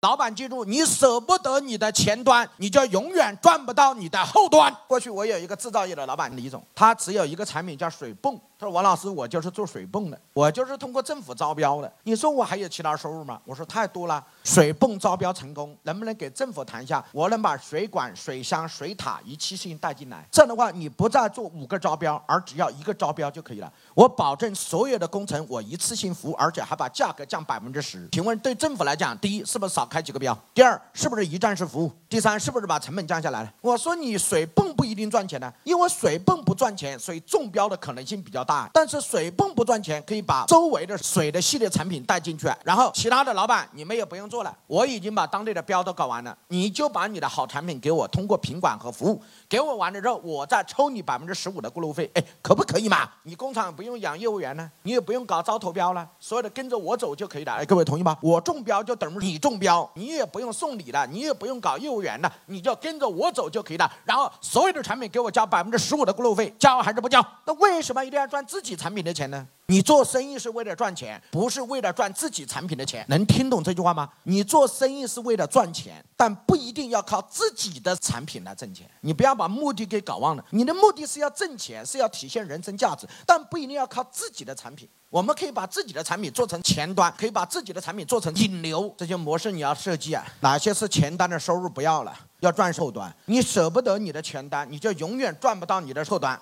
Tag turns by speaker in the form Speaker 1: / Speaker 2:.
Speaker 1: 老板记住，你舍不得你的前端，你就永远赚不到你的后端。过去我有一个制造业的老板李总，他只有一个产品叫水泵。他说：“王老师，我就是做水泵的，我就是通过政府招标的。你说我还有其他收入吗？”我说：“太多了。水泵招标成功，能不能给政府谈一下？我能把水管、水箱、水塔一次性带进来，这样的话，你不再做五个招标，而只要一个招标就可以了。我保证所有的工程我一次性服务，而且还把价格降百分之十。请问对政府来讲，第一是不是少开几个标？第二是不是一站式服务？第三是不是把成本降下来了？我说你水泵不一定赚钱呢，因为水泵不赚钱，所以中标的可能性比较大。但是水泵不赚钱，可以把周围的水的系列产品带进去，然后其他的老板你们也不用做了，我已经把当地的标都搞完了，你就把你的好产品给我，通过品管和服务给我完了之后，我再抽你百分之十五的过路费，哎，可不可以嘛？你工厂不用养业务员呢，你也不用搞招投标了，所有的跟着我走就可以了。哎，各位同意吗？我中标就等于你中标，你也不用送礼了，你也不用搞业务员了，你就跟着我走就可以了。然后所有的产品给我交百分之十五的过路费，交还是不交？那为什么一定要赚自己产品的钱呢？你做生意是为了赚钱，不是为了赚自己产品的钱。能听懂这句话吗？你做生意是为了赚钱，但不一定要靠自己的产品来挣钱。你不要把目的给搞忘了。你的目的是要挣钱，是要体现人生价值，但不一定要靠自己的产品。我们可以把自己的产品做成前端，可以把自己的产品做成引流，这些模式你要设计啊。哪些是前端的收入不要了，要赚后端。你舍不得你的前端，你就永远赚不到你的后端。